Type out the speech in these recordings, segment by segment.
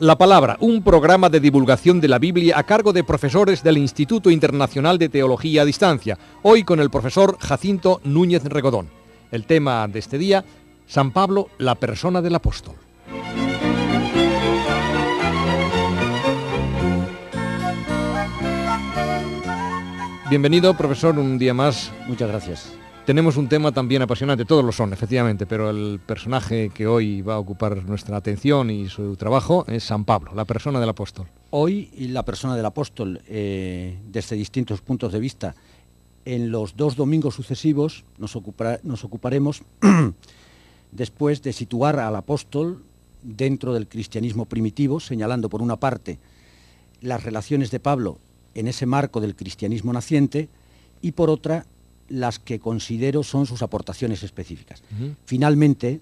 La Palabra, un programa de divulgación de la Biblia a cargo de profesores del Instituto Internacional de Teología a Distancia, hoy con el profesor Jacinto Núñez Regodón. El tema de este día, San Pablo, la persona del apóstol. Bienvenido, profesor, un día más. Muchas gracias. Tenemos un tema también apasionante, todos lo son, efectivamente, pero el personaje que hoy va a ocupar nuestra atención y su trabajo es San Pablo, la persona del apóstol. Hoy la persona del apóstol, eh, desde distintos puntos de vista, en los dos domingos sucesivos nos, nos ocuparemos después de situar al apóstol dentro del cristianismo primitivo, señalando por una parte las relaciones de Pablo en ese marco del cristianismo naciente y por otra las que considero son sus aportaciones específicas. Finalmente,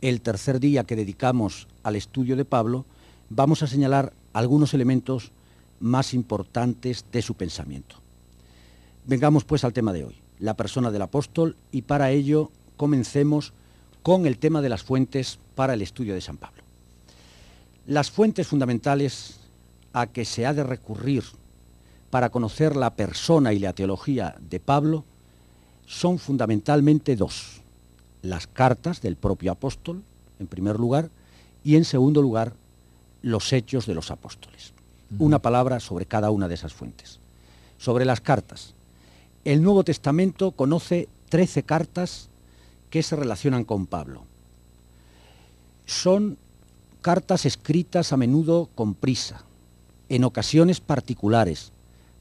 el tercer día que dedicamos al estudio de Pablo, vamos a señalar algunos elementos más importantes de su pensamiento. Vengamos pues al tema de hoy, la persona del apóstol, y para ello comencemos con el tema de las fuentes para el estudio de San Pablo. Las fuentes fundamentales a que se ha de recurrir para conocer la persona y la teología de Pablo son fundamentalmente dos. Las cartas del propio apóstol, en primer lugar, y en segundo lugar, los hechos de los apóstoles. Una palabra sobre cada una de esas fuentes. Sobre las cartas. El Nuevo Testamento conoce 13 cartas que se relacionan con Pablo. Son cartas escritas a menudo con prisa, en ocasiones particulares,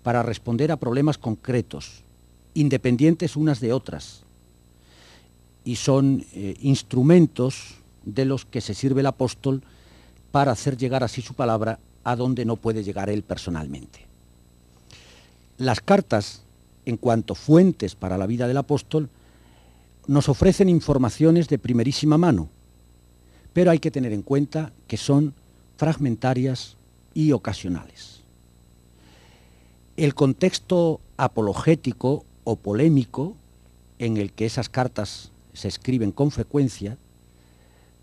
para responder a problemas concretos, independientes unas de otras y son eh, instrumentos de los que se sirve el apóstol para hacer llegar así su palabra a donde no puede llegar él personalmente. Las cartas, en cuanto fuentes para la vida del apóstol, nos ofrecen informaciones de primerísima mano, pero hay que tener en cuenta que son fragmentarias y ocasionales. El contexto apologético o polémico en el que esas cartas se escriben con frecuencia,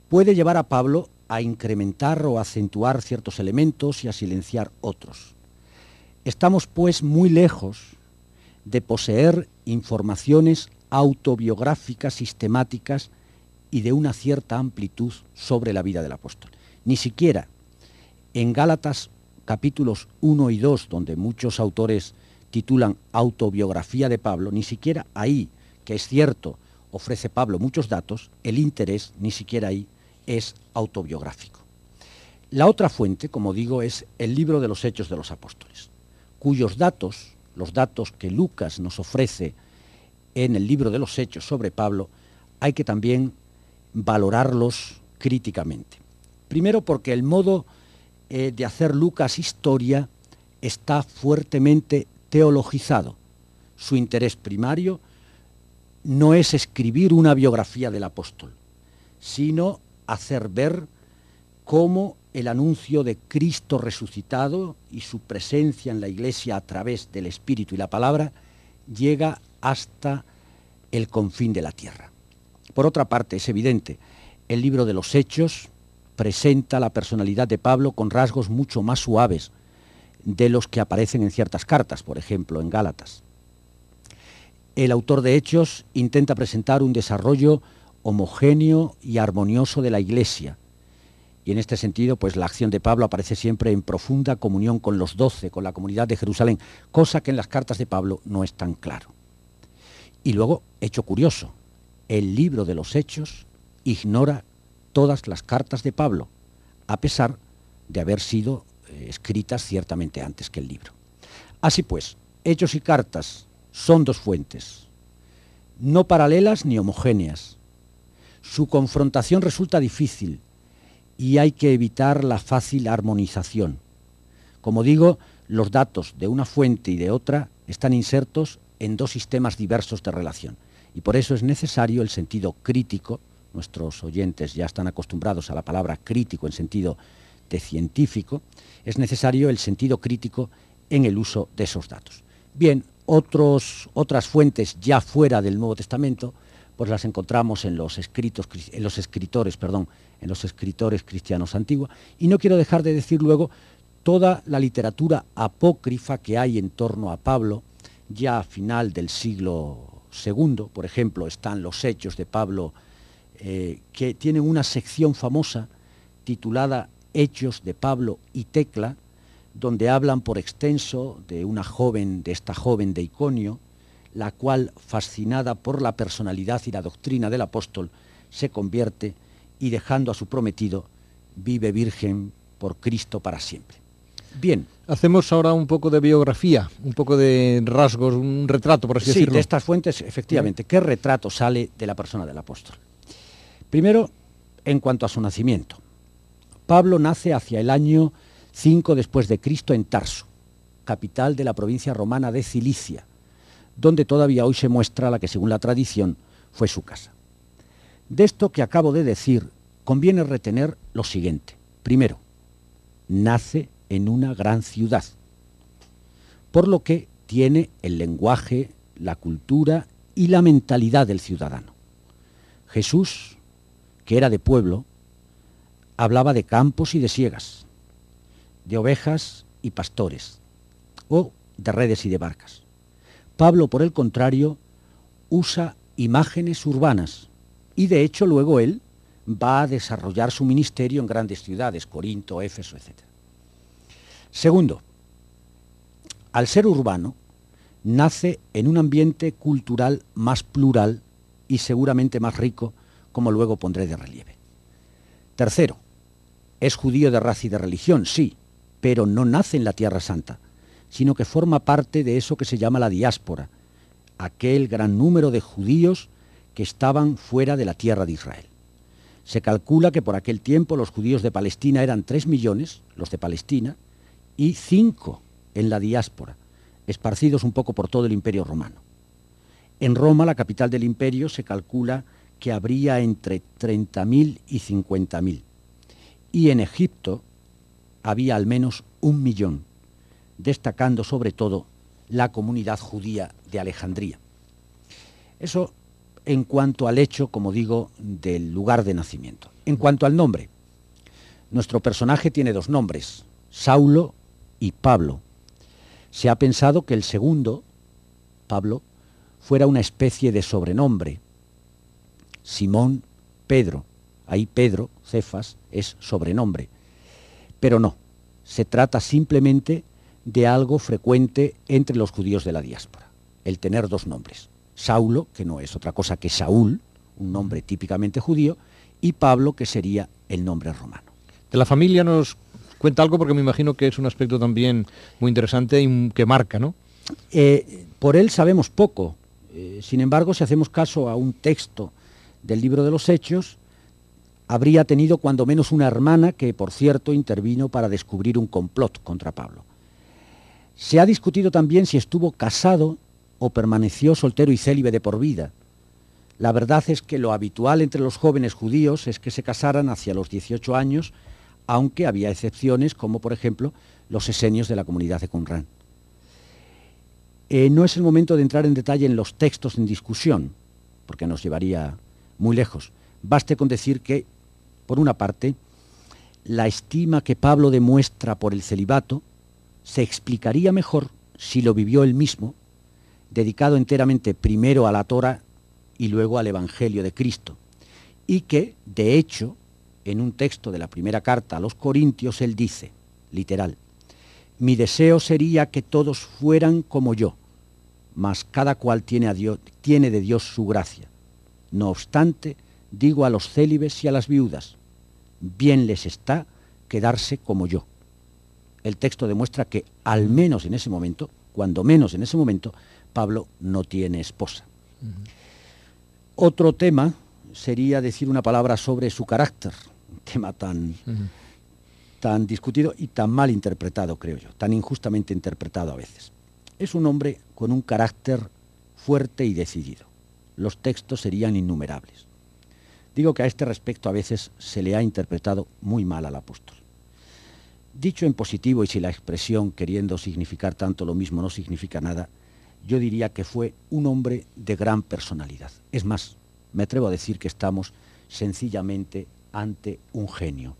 puede llevar a Pablo a incrementar o acentuar ciertos elementos y a silenciar otros. Estamos pues muy lejos de poseer informaciones autobiográficas sistemáticas y de una cierta amplitud sobre la vida del apóstol. Ni siquiera en Gálatas capítulos 1 y 2, donde muchos autores titulan Autobiografía de Pablo, ni siquiera ahí, que es cierto, ofrece Pablo muchos datos, el interés ni siquiera ahí es autobiográfico. La otra fuente, como digo, es el libro de los Hechos de los Apóstoles, cuyos datos, los datos que Lucas nos ofrece en el libro de los Hechos sobre Pablo, hay que también valorarlos críticamente. Primero porque el modo eh, de hacer Lucas historia está fuertemente teologizado. Su interés primario no es escribir una biografía del apóstol, sino hacer ver cómo el anuncio de Cristo resucitado y su presencia en la iglesia a través del Espíritu y la palabra llega hasta el confín de la tierra. Por otra parte, es evidente, el libro de los Hechos presenta la personalidad de Pablo con rasgos mucho más suaves, de los que aparecen en ciertas cartas, por ejemplo, en Gálatas. El autor de Hechos intenta presentar un desarrollo homogéneo y armonioso de la Iglesia. Y en este sentido, pues la acción de Pablo aparece siempre en profunda comunión con los doce, con la comunidad de Jerusalén, cosa que en las cartas de Pablo no es tan claro. Y luego, hecho curioso, el libro de los Hechos ignora todas las cartas de Pablo, a pesar de haber sido escritas ciertamente antes que el libro. Así pues, hechos y cartas son dos fuentes, no paralelas ni homogéneas. Su confrontación resulta difícil y hay que evitar la fácil armonización. Como digo, los datos de una fuente y de otra están insertos en dos sistemas diversos de relación y por eso es necesario el sentido crítico. Nuestros oyentes ya están acostumbrados a la palabra crítico en sentido científico, es necesario el sentido crítico en el uso de esos datos. Bien, otras fuentes ya fuera del Nuevo Testamento pues las encontramos en los escritos, en los escritores, perdón, en los escritores cristianos antiguos. Y no quiero dejar de decir luego toda la literatura apócrifa que hay en torno a Pablo, ya a final del siglo II, por ejemplo, están los hechos de Pablo, eh, que tienen una sección famosa titulada Hechos de Pablo y Tecla, donde hablan por extenso de una joven, de esta joven de Iconio, la cual, fascinada por la personalidad y la doctrina del apóstol, se convierte y dejando a su prometido, vive virgen por Cristo para siempre. Bien. Hacemos ahora un poco de biografía, un poco de rasgos, un retrato, por así sí, decirlo. de estas fuentes, efectivamente. ¿Qué retrato sale de la persona del apóstol? Primero, en cuanto a su nacimiento. Pablo nace hacia el año 5 después de Cristo en Tarso, capital de la provincia romana de Cilicia, donde todavía hoy se muestra la que según la tradición fue su casa. De esto que acabo de decir, conviene retener lo siguiente. Primero, nace en una gran ciudad, por lo que tiene el lenguaje, la cultura y la mentalidad del ciudadano. Jesús, que era de pueblo, hablaba de campos y de siegas, de ovejas y pastores, o de redes y de barcas. Pablo, por el contrario, usa imágenes urbanas y de hecho luego él va a desarrollar su ministerio en grandes ciudades, Corinto, Éfeso, etc. Segundo, al ser urbano, nace en un ambiente cultural más plural y seguramente más rico, como luego pondré de relieve. Tercero, es judío de raza y de religión, sí, pero no nace en la Tierra Santa, sino que forma parte de eso que se llama la diáspora, aquel gran número de judíos que estaban fuera de la tierra de Israel. Se calcula que por aquel tiempo los judíos de Palestina eran 3 millones, los de Palestina, y 5 en la diáspora, esparcidos un poco por todo el imperio romano. En Roma, la capital del imperio, se calcula que habría entre 30.000 y 50.000. Y en Egipto había al menos un millón, destacando sobre todo la comunidad judía de Alejandría. Eso en cuanto al hecho, como digo, del lugar de nacimiento. En cuanto al nombre, nuestro personaje tiene dos nombres, Saulo y Pablo. Se ha pensado que el segundo, Pablo, fuera una especie de sobrenombre. Simón, Pedro. Ahí Pedro, Cefas, es sobrenombre. Pero no, se trata simplemente de algo frecuente entre los judíos de la diáspora, el tener dos nombres. Saulo, que no es otra cosa que Saúl, un nombre típicamente judío, y Pablo, que sería el nombre romano. De la familia nos cuenta algo porque me imagino que es un aspecto también muy interesante y que marca, ¿no? Eh, por él sabemos poco. Eh, sin embargo, si hacemos caso a un texto del libro de los Hechos, habría tenido cuando menos una hermana que, por cierto, intervino para descubrir un complot contra Pablo. Se ha discutido también si estuvo casado o permaneció soltero y célibe de por vida. La verdad es que lo habitual entre los jóvenes judíos es que se casaran hacia los 18 años, aunque había excepciones como por ejemplo los esenios de la comunidad de Qumran. Eh, no es el momento de entrar en detalle en los textos en discusión, porque nos llevaría muy lejos. Baste con decir que, por una parte, la estima que Pablo demuestra por el celibato se explicaría mejor si lo vivió él mismo, dedicado enteramente primero a la Torah y luego al Evangelio de Cristo, y que, de hecho, en un texto de la primera carta a los Corintios, él dice, literal, mi deseo sería que todos fueran como yo, mas cada cual tiene, a Dios, tiene de Dios su gracia. No obstante, digo a los célibes y a las viudas, bien les está quedarse como yo el texto demuestra que al menos en ese momento, cuando menos en ese momento, Pablo no tiene esposa. Otro tema sería decir una palabra sobre su carácter, un tema tan, tan discutido y tan mal interpretado, creo yo, tan injustamente interpretado a veces. Es un hombre con un carácter fuerte y decidido. Los textos serían innumerables. Digo que a este respecto a veces se le ha interpretado muy mal al apóstol. Dicho en positivo y si la expresión queriendo significar tanto lo mismo no significa nada, yo diría que fue un hombre de gran personalidad. Es más, me atrevo a decir que estamos sencillamente ante un genio.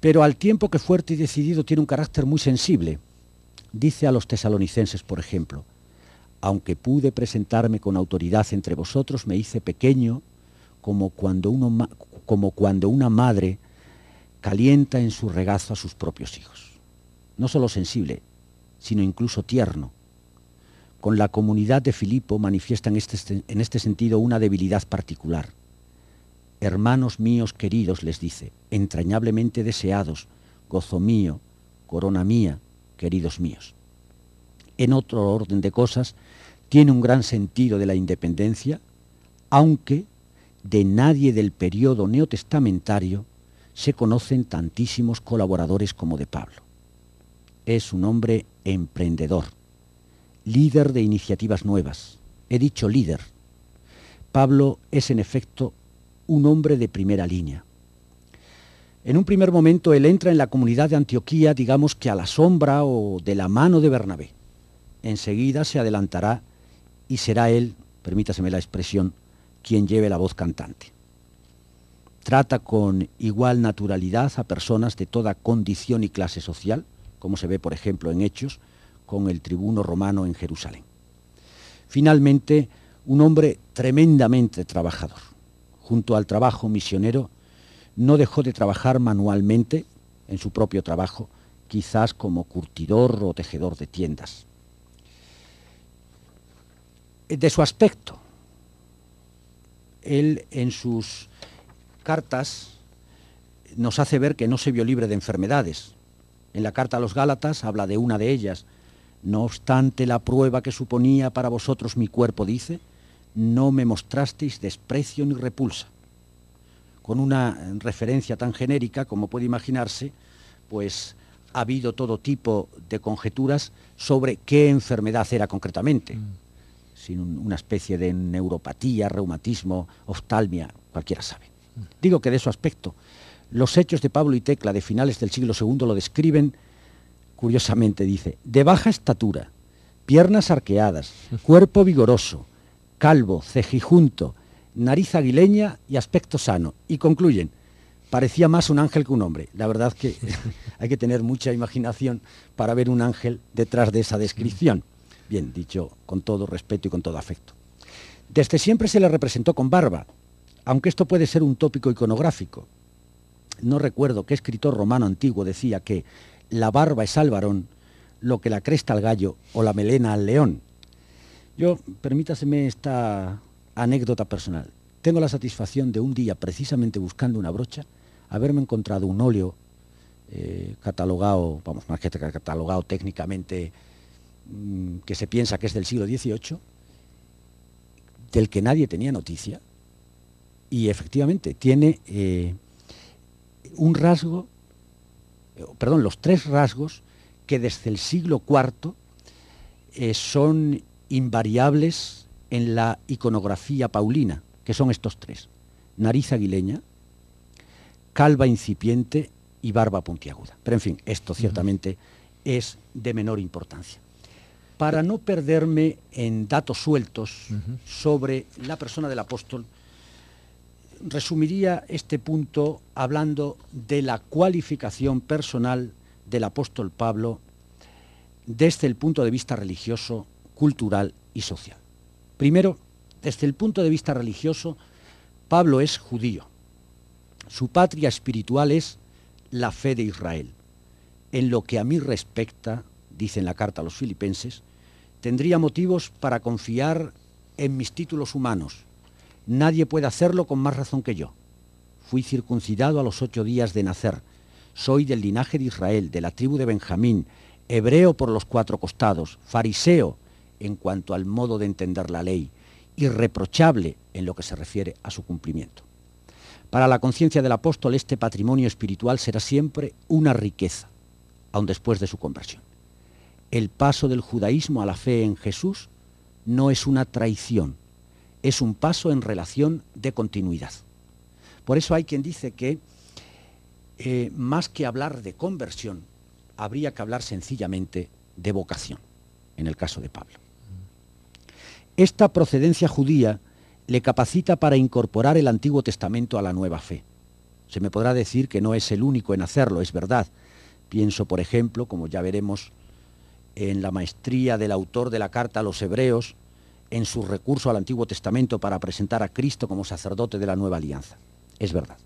Pero al tiempo que fuerte y decidido tiene un carácter muy sensible, dice a los tesalonicenses, por ejemplo, aunque pude presentarme con autoridad entre vosotros, me hice pequeño como cuando, una madre calienta en su regazo a sus propios hijos. No solo sensible, sino incluso tierno. Con la comunidad de Filipo manifiesta este, en este sentido una debilidad particular. Hermanos míos queridos, les dice, entrañablemente deseados, gozo mío, corona mía, queridos míos. En otro orden de cosas, tiene un gran sentido de la independencia, aunque de nadie del periodo neotestamentario se conocen tantísimos colaboradores como de Pablo. Es un hombre emprendedor, líder de iniciativas nuevas. He dicho líder. Pablo es en efecto un hombre de primera línea. En un primer momento él entra en la comunidad de Antioquía, digamos que a la sombra o de la mano de Bernabé. Enseguida se adelantará y será él, permítaseme la expresión, quien lleve la voz cantante. Trata con igual naturalidad a personas de toda condición y clase social, como se ve por ejemplo en Hechos, con el tribuno romano en Jerusalén. Finalmente, un hombre tremendamente trabajador junto al trabajo misionero, no dejó de trabajar manualmente en su propio trabajo, quizás como curtidor o tejedor de tiendas. De su aspecto, él en sus cartas nos hace ver que no se vio libre de enfermedades. En la carta a los Gálatas habla de una de ellas. No obstante la prueba que suponía para vosotros mi cuerpo, dice, no me mostrasteis desprecio ni repulsa. Con una referencia tan genérica como puede imaginarse, pues ha habido todo tipo de conjeturas sobre qué enfermedad era concretamente. Mm. Sin una especie de neuropatía, reumatismo, oftalmia, cualquiera sabe. Digo que de su aspecto, los hechos de Pablo y Tecla de finales del siglo II lo describen, curiosamente dice, de baja estatura, piernas arqueadas, cuerpo vigoroso, calvo, cejijunto, nariz aguileña y aspecto sano. Y concluyen, parecía más un ángel que un hombre. La verdad que hay que tener mucha imaginación para ver un ángel detrás de esa descripción. Bien, dicho con todo respeto y con todo afecto. Desde siempre se le representó con barba, aunque esto puede ser un tópico iconográfico. No recuerdo qué escritor romano antiguo decía que la barba es al varón lo que la cresta al gallo o la melena al león. Yo, permítaseme esta anécdota personal. Tengo la satisfacción de un día, precisamente buscando una brocha, haberme encontrado un óleo eh, catalogado, vamos, más que catalogado técnicamente, que se piensa que es del siglo XVIII, del que nadie tenía noticia, y efectivamente tiene eh, un rasgo, eh, perdón, los tres rasgos que desde el siglo IV son invariables en la iconografía paulina, que son estos tres, nariz aguileña, calva incipiente y barba puntiaguda. Pero en fin, esto ciertamente es de menor importancia. Para no perderme en datos sueltos sobre la persona del apóstol, resumiría este punto hablando de la cualificación personal del apóstol Pablo desde el punto de vista religioso cultural y social. Primero, desde el punto de vista religioso, Pablo es judío. Su patria espiritual es la fe de Israel. En lo que a mí respecta, dice en la carta a los filipenses, tendría motivos para confiar en mis títulos humanos. Nadie puede hacerlo con más razón que yo. Fui circuncidado a los ocho días de nacer. Soy del linaje de Israel, de la tribu de Benjamín, hebreo por los cuatro costados, fariseo, en cuanto al modo de entender la ley, irreprochable en lo que se refiere a su cumplimiento. Para la conciencia del apóstol este patrimonio espiritual será siempre una riqueza, aun después de su conversión. El paso del judaísmo a la fe en Jesús no es una traición, es un paso en relación de continuidad. Por eso hay quien dice que eh, más que hablar de conversión, habría que hablar sencillamente de vocación, en el caso de Pablo. Esta procedencia judía le capacita para incorporar el Antiguo Testamento a la nueva fe. Se me podrá decir que no es el único en hacerlo, es verdad. Pienso, por ejemplo, como ya veremos, en la maestría del autor de la carta a los hebreos, en su recurso al Antiguo Testamento para presentar a Cristo como sacerdote de la nueva alianza. Es verdad.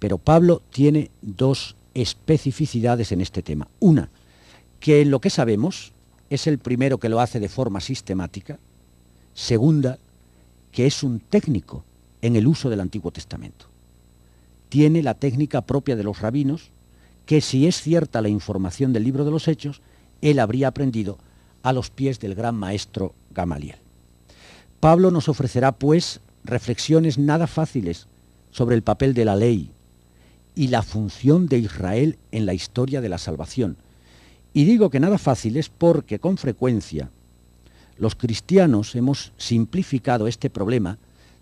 Pero Pablo tiene dos especificidades en este tema. Una, que en lo que sabemos es el primero que lo hace de forma sistemática. Segunda, que es un técnico en el uso del Antiguo Testamento. Tiene la técnica propia de los rabinos, que si es cierta la información del libro de los Hechos, él habría aprendido a los pies del gran maestro Gamaliel. Pablo nos ofrecerá, pues, reflexiones nada fáciles sobre el papel de la ley y la función de Israel en la historia de la salvación. Y digo que nada fáciles porque con frecuencia los cristianos hemos simplificado este problema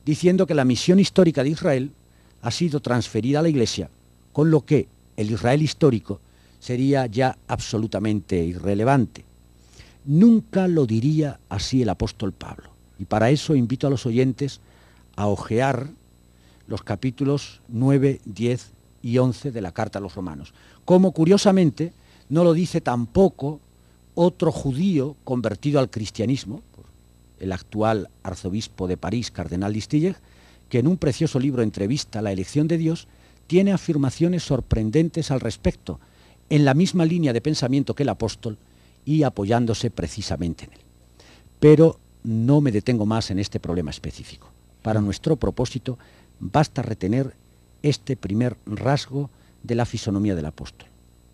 diciendo que la misión histórica de Israel ha sido transferida a la Iglesia, con lo que el Israel histórico sería ya absolutamente irrelevante. Nunca lo diría así el apóstol Pablo. Y para eso invito a los oyentes a ojear los capítulos 9, 10 y 11 de la Carta a los Romanos. Como curiosamente no lo dice tampoco otro judío convertido al cristianismo, el actual arzobispo de París, cardenal Listiller, que en un precioso libro Entrevista la elección de Dios tiene afirmaciones sorprendentes al respecto, en la misma línea de pensamiento que el apóstol y apoyándose precisamente en él. Pero no me detengo más en este problema específico. Para nuestro propósito basta retener este primer rasgo de la fisonomía del apóstol.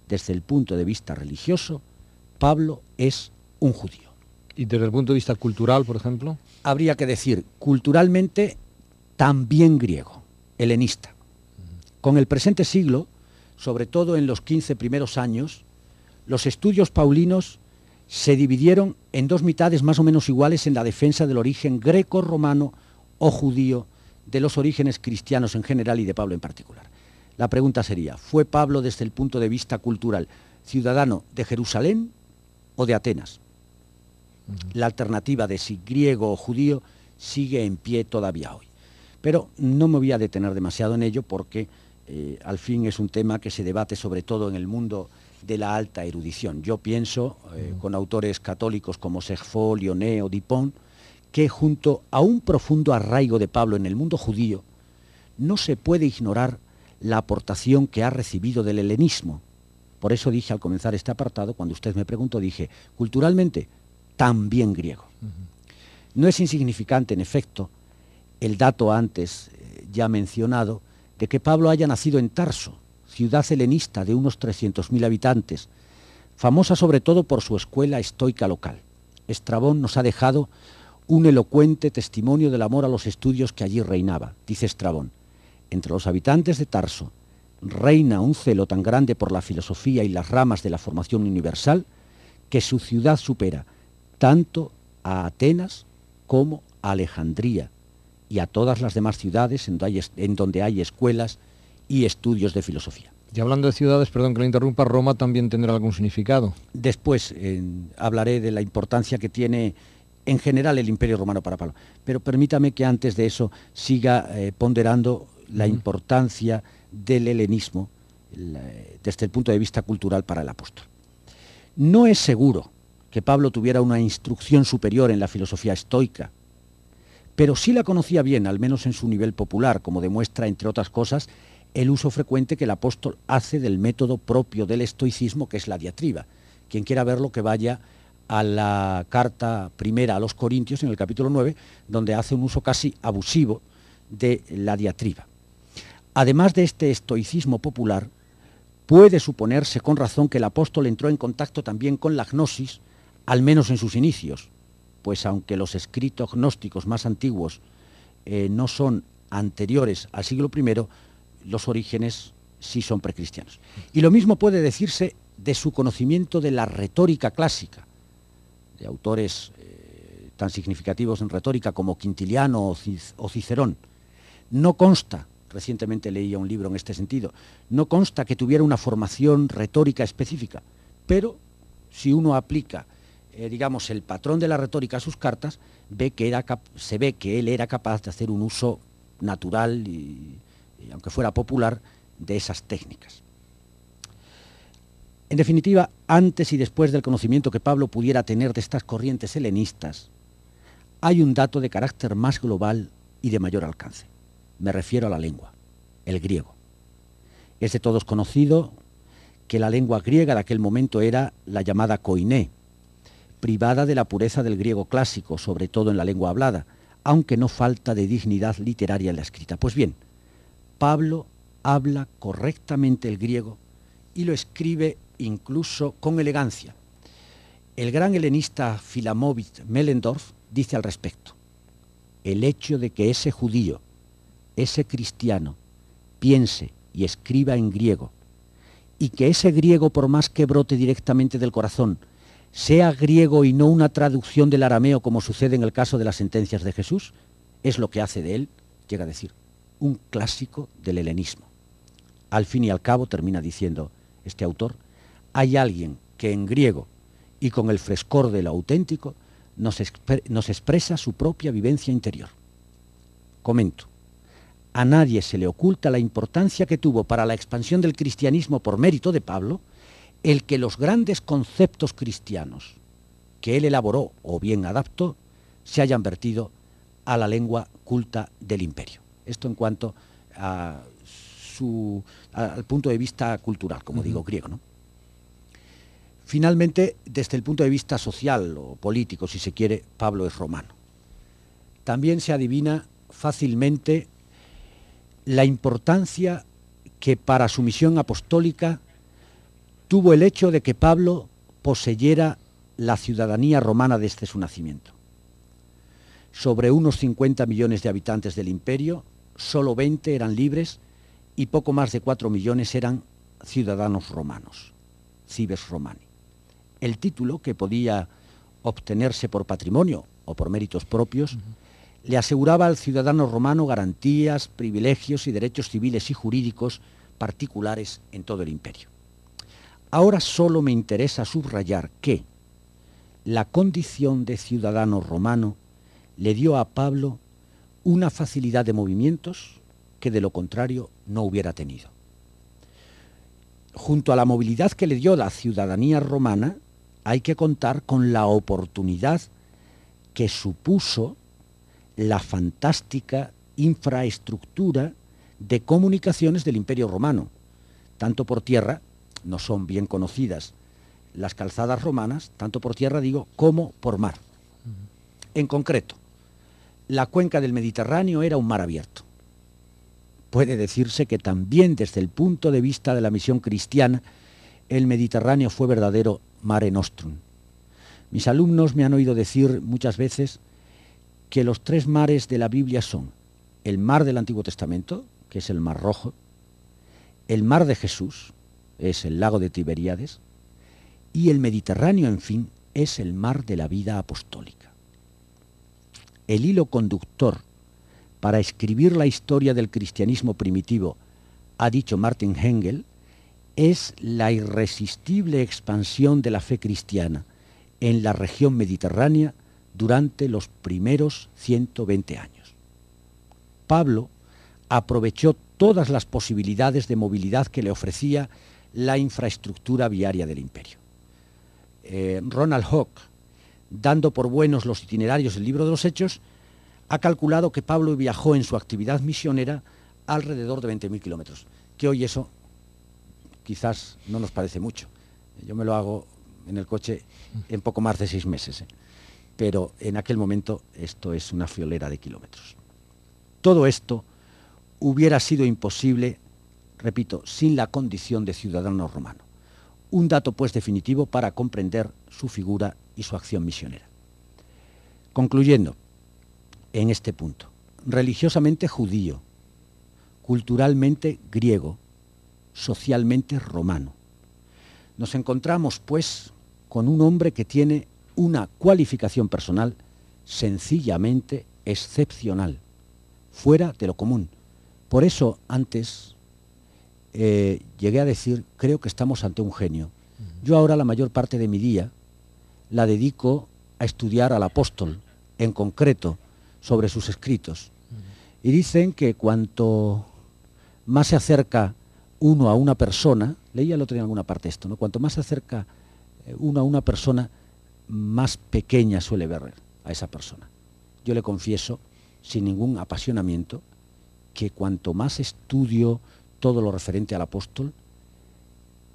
Desde el punto de vista religioso, Pablo es un judío. ¿Y desde el punto de vista cultural, por ejemplo? Habría que decir, culturalmente, también griego, helenista. Con el presente siglo, sobre todo en los 15 primeros años, los estudios paulinos se dividieron en dos mitades más o menos iguales en la defensa del origen greco-romano o judío de los orígenes cristianos en general y de Pablo en particular. La pregunta sería, ¿fue Pablo desde el punto de vista cultural ciudadano de Jerusalén o de Atenas. La alternativa de si griego o judío sigue en pie todavía hoy. Pero no me voy a detener demasiado en ello porque eh, al fin es un tema que se debate sobre todo en el mundo de la alta erudición. Yo pienso, eh, con autores católicos como Segfo, Lioné o Dipont, que junto a un profundo arraigo de Pablo en el mundo judío, no se puede ignorar la aportación que ha recibido del helenismo, por eso dije al comenzar este apartado, cuando usted me preguntó, dije, culturalmente, también griego. No es insignificante, en efecto, el dato antes eh, ya mencionado de que Pablo haya nacido en Tarso, ciudad helenista de unos 300.000 habitantes, famosa sobre todo por su escuela estoica local. Estrabón nos ha dejado un elocuente testimonio del amor a los estudios que allí reinaba. Dice Estrabón, entre los habitantes de Tarso, reina un celo tan grande por la filosofía y las ramas de la formación universal que su ciudad supera tanto a Atenas como a Alejandría y a todas las demás ciudades en donde hay, escuelas y estudios de filosofía. Y hablando de ciudades, perdón que lo interrumpa, Roma también tendrá algún significado. Después hablaré de la importancia que tiene en general el Imperio Romano para Pablo. Pero permítame que antes de eso siga eh, ponderando la importancia del helenismo desde el punto de vista cultural para el apóstol. No es seguro que Pablo tuviera una instrucción superior en la filosofía estoica, pero sí la conocía bien, al menos en su nivel popular, como demuestra, entre otras cosas, el uso frecuente que el apóstol hace del método propio del estoicismo, que es la diatriba. Quien quiera verlo, que vaya a la carta primera a los Corintios, en el capítulo 9, donde hace un uso casi abusivo de la diatriba. Además de este estoicismo popular, puede suponerse con razón que el apóstol entró en contacto también con la gnosis, al menos en sus inicios, pues aunque los escritos gnósticos más antiguos eh, no son anteriores al siglo I, los orígenes sí son precristianos. Y lo mismo puede decirse de su conocimiento de la retórica clásica, de autores eh, tan significativos en retórica como Quintiliano o Cicerón. No consta recientemente leía un libro en este sentido, no consta que tuviera una formación retórica específica, pero si uno aplica eh, digamos, el patrón de la retórica a sus cartas, ve que era se ve que él era capaz de hacer un uso natural y, aunque fuera popular, de esas técnicas. En definitiva, antes y después del conocimiento que Pablo pudiera tener de estas corrientes helenistas, hay un dato de carácter más global y de mayor alcance. Me refiero a la lengua, el griego. Es de todos conocido que la lengua griega de aquel momento era la llamada koiné, privada de la pureza del griego clásico, sobre todo en la lengua hablada, aunque no falta de dignidad literaria en la escrita. Pues bien, Pablo habla correctamente el griego y lo escribe incluso con elegancia. El gran helenista Filamovit Mellendorf dice al respecto, el hecho de que ese judío, ese cristiano, piense y escriba en griego, y que ese griego, por más que brote directamente del corazón, sea griego y no una traducción del arameo como sucede en el caso de las sentencias de Jesús, es lo que hace de él, llega a decir, un clásico del helenismo. Al fin y al cabo, termina diciendo este autor, hay alguien que en griego y con el frescor de lo auténtico nos, nos expresa su propia vivencia interior. Comento, a nadie se le oculta la importancia que tuvo para la expansión del cristianismo por mérito de Pablo, el que los grandes conceptos cristianos que él elaboró o bien adaptó se hayan vertido a la lengua culta del imperio. Esto en cuanto a su, al punto de vista cultural, como digo, griego. ¿no? Finalmente, desde el punto de vista social o político, si se quiere, Pablo es romano. También se adivina fácilmente la importancia que para su misión apostólica tuvo el hecho de que Pablo poseyera la ciudadanía romana desde su nacimiento. Sobre unos 50 millones de habitantes del imperio, solo 20 eran libres y poco más de 4 millones eran ciudadanos romanos, cibes romani. El título, que podía obtenerse por patrimonio o por méritos propios, le aseguraba al ciudadano romano garantías, privilegios y derechos civiles y jurídicos particulares en todo el imperio. Ahora solo me interesa subrayar que la condición de ciudadano romano le dio a Pablo una facilidad de movimientos que de lo contrario no hubiera tenido. Junto a la movilidad que le dio la ciudadanía romana, hay que contar con la oportunidad que supuso la fantástica infraestructura de comunicaciones del Imperio Romano, tanto por tierra no son bien conocidas las calzadas romanas, tanto por tierra digo, como por mar. En concreto, la cuenca del Mediterráneo era un mar abierto. Puede decirse que también desde el punto de vista de la misión cristiana, el Mediterráneo fue verdadero mare nostrum. Mis alumnos me han oído decir muchas veces que los tres mares de la Biblia son el mar del Antiguo Testamento, que es el mar rojo, el mar de Jesús, es el lago de Tiberíades, y el Mediterráneo, en fin, es el mar de la vida apostólica. El hilo conductor para escribir la historia del cristianismo primitivo, ha dicho Martin Hengel, es la irresistible expansión de la fe cristiana en la región mediterránea durante los primeros 120 años. Pablo aprovechó todas las posibilidades de movilidad que le ofrecía la infraestructura viaria del imperio. Eh, Ronald Hawke, dando por buenos los itinerarios del libro de los Hechos, ha calculado que Pablo viajó en su actividad misionera alrededor de 20.000 kilómetros, que hoy eso quizás no nos parece mucho. Yo me lo hago en el coche en poco más de seis meses, ¿eh? pero en aquel momento esto es una friolera de kilómetros. Todo esto hubiera sido imposible repito, sin la condición de ciudadano romano. Un dato pues definitivo para comprender su figura y su acción misionera. Concluyendo, en este punto, religiosamente judío, culturalmente griego, socialmente romano. Nos encontramos pues con un hombre que tiene una cualificación personal sencillamente excepcional, fuera de lo común. Por eso antes eh, llegué a decir, creo que estamos ante un genio. Yo ahora la mayor parte de mi día la dedico a estudiar al apóstol, en concreto, sobre sus escritos. Y dicen que cuanto más se acerca uno a una persona, leía el otro día en alguna parte esto, ¿no? cuanto más se acerca eh, uno a una persona, más pequeña suele ver a esa persona. Yo le confieso, sin ningún apasionamiento, que cuanto más estudio todo lo referente al apóstol,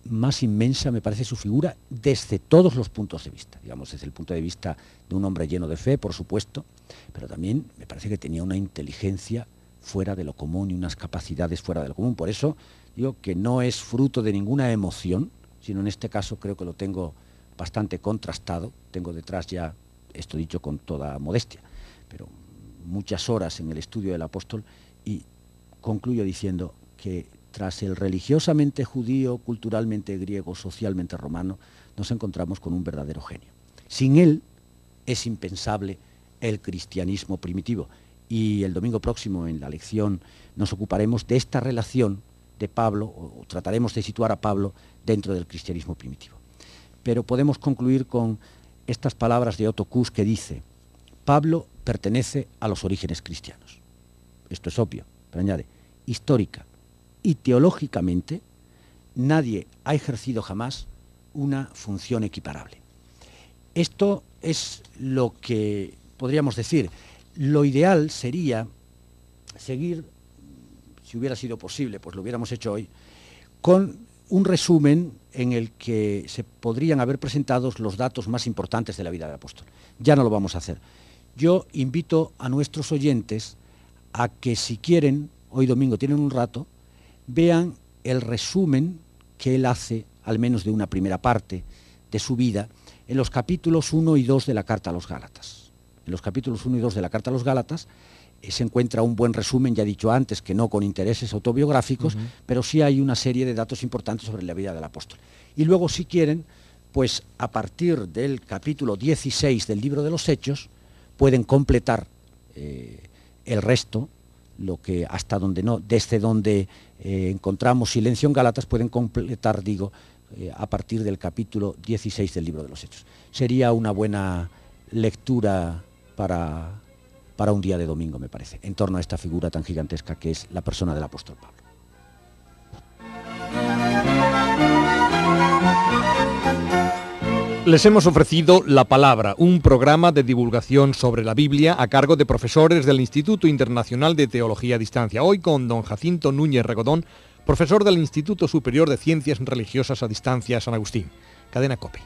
más inmensa me parece su figura desde todos los puntos de vista, digamos, desde el punto de vista de un hombre lleno de fe, por supuesto, pero también me parece que tenía una inteligencia fuera de lo común y unas capacidades fuera de lo común. Por eso digo que no es fruto de ninguna emoción, sino en este caso creo que lo tengo bastante contrastado, tengo detrás ya, esto dicho con toda modestia, pero muchas horas en el estudio del apóstol y concluyo diciendo que tras el religiosamente judío, culturalmente griego, socialmente romano, nos encontramos con un verdadero genio. Sin él es impensable el cristianismo primitivo. Y el domingo próximo en la lección nos ocuparemos de esta relación de Pablo, o trataremos de situar a Pablo dentro del cristianismo primitivo. Pero podemos concluir con estas palabras de Otto Kuss que dice, Pablo pertenece a los orígenes cristianos. Esto es obvio, pero añade, histórica, y teológicamente nadie ha ejercido jamás una función equiparable. Esto es lo que podríamos decir. Lo ideal sería seguir, si hubiera sido posible, pues lo hubiéramos hecho hoy, con un resumen en el que se podrían haber presentado los datos más importantes de la vida del apóstol. Ya no lo vamos a hacer. Yo invito a nuestros oyentes a que si quieren, hoy domingo tienen un rato, vean el resumen que él hace, al menos de una primera parte de su vida, en los capítulos 1 y 2 de la Carta a los Gálatas. En los capítulos 1 y 2 de la Carta a los Gálatas eh, se encuentra un buen resumen, ya he dicho antes, que no con intereses autobiográficos, pero sí hay una serie de datos importantes sobre la vida del apóstol. Y luego, si quieren, pues a partir del capítulo 16 del libro de los Hechos, pueden completar eh, el resto lo que hasta donde no, desde donde eh, encontramos silencio en Galatas, pueden completar, digo, eh, a partir del capítulo 16 del libro de los Hechos. Sería una buena lectura para, para un día de domingo, me parece, en torno a esta figura tan gigantesca que es la persona del apóstol Pablo. Les hemos ofrecido La Palabra, un programa de divulgación sobre la Biblia a cargo de profesores del Instituto Internacional de Teología a Distancia. Hoy con don Jacinto Núñez Regodón, profesor del Instituto Superior de Ciencias Religiosas a Distancia San Agustín. Cadena COPE.